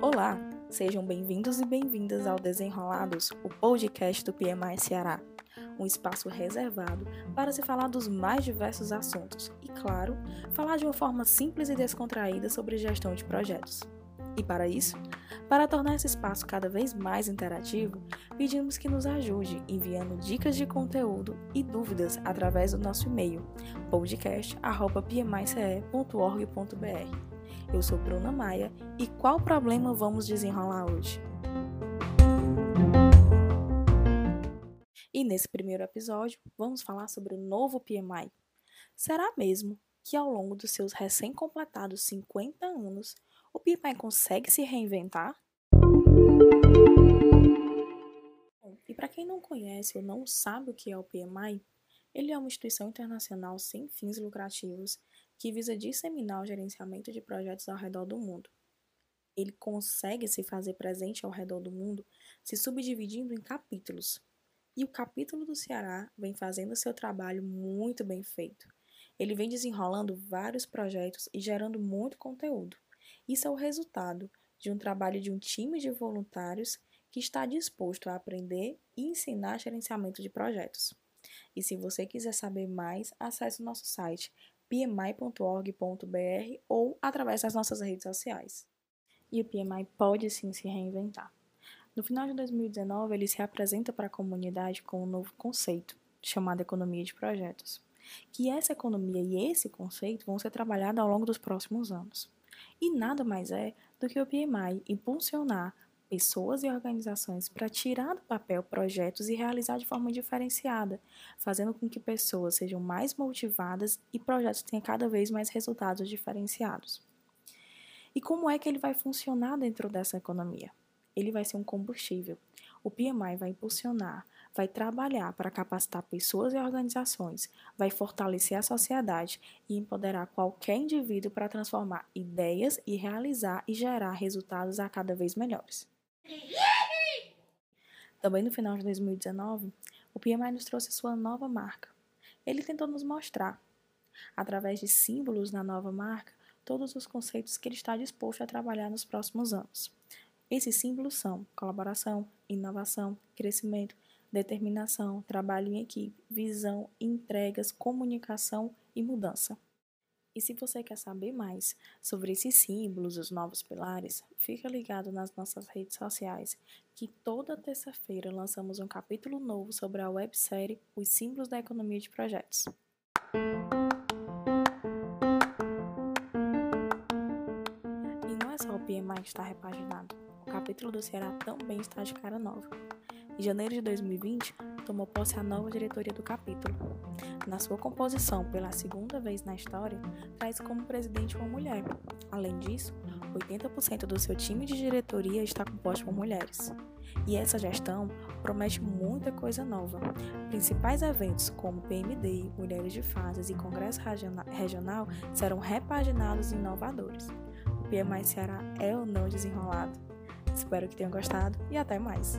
Olá, sejam bem-vindos e bem-vindas ao Desenrolados, o podcast do PMI Ceará, um espaço reservado para se falar dos mais diversos assuntos e, claro, falar de uma forma simples e descontraída sobre gestão de projetos. E para isso, para tornar esse espaço cada vez mais interativo, pedimos que nos ajude enviando dicas de conteúdo e dúvidas através do nosso e-mail podcast@pmice.org.br. Eu sou Bruna Maia e qual problema vamos desenrolar hoje? E nesse primeiro episódio, vamos falar sobre o novo PMI. Será mesmo que ao longo dos seus recém-completados 50 anos, o PMI consegue se reinventar? E para quem não conhece ou não sabe o que é o PMI, ele é uma instituição internacional sem fins lucrativos que visa disseminar o gerenciamento de projetos ao redor do mundo. Ele consegue se fazer presente ao redor do mundo se subdividindo em capítulos. E o capítulo do Ceará vem fazendo seu trabalho muito bem feito. Ele vem desenrolando vários projetos e gerando muito conteúdo. Isso é o resultado de um trabalho de um time de voluntários que está disposto a aprender e ensinar gerenciamento de projetos. E se você quiser saber mais, acesse o nosso site pmi.org.br ou através das nossas redes sociais. E o PMI pode sim se reinventar. No final de 2019, ele se apresenta para a comunidade com um novo conceito, chamado economia de projetos. Que essa economia e esse conceito vão ser trabalhados ao longo dos próximos anos. E nada mais é do que o PMI impulsionar pessoas e organizações para tirar do papel projetos e realizar de forma diferenciada, fazendo com que pessoas sejam mais motivadas e projetos tenham cada vez mais resultados diferenciados. E como é que ele vai funcionar dentro dessa economia? Ele vai ser um combustível. O PMI vai impulsionar vai trabalhar para capacitar pessoas e organizações, vai fortalecer a sociedade e empoderar qualquer indivíduo para transformar ideias e realizar e gerar resultados a cada vez melhores. Também no final de 2019, o PMI nos trouxe sua nova marca. Ele tentou nos mostrar, através de símbolos na nova marca, todos os conceitos que ele está disposto a trabalhar nos próximos anos. Esses símbolos são colaboração, inovação, crescimento, determinação, trabalho em equipe, visão, entregas, comunicação e mudança. E se você quer saber mais sobre esses símbolos, os novos pilares, fica ligado nas nossas redes sociais, que toda terça-feira lançamos um capítulo novo sobre a websérie Os Símbolos da Economia de Projetos. E não é só o PMI que está repaginado, o capítulo do Ceará também está de cara nova. Em janeiro de 2020, tomou posse a nova diretoria do capítulo. Na sua composição, pela segunda vez na história, traz como presidente uma mulher. Além disso, 80% do seu time de diretoria está composto por mulheres. E essa gestão promete muita coisa nova. Principais eventos como PMD, Mulheres de Fases e Congresso Regional serão repaginados e inovadores. O PMI Ceará é ou não desenrolado? Espero que tenham gostado e até mais!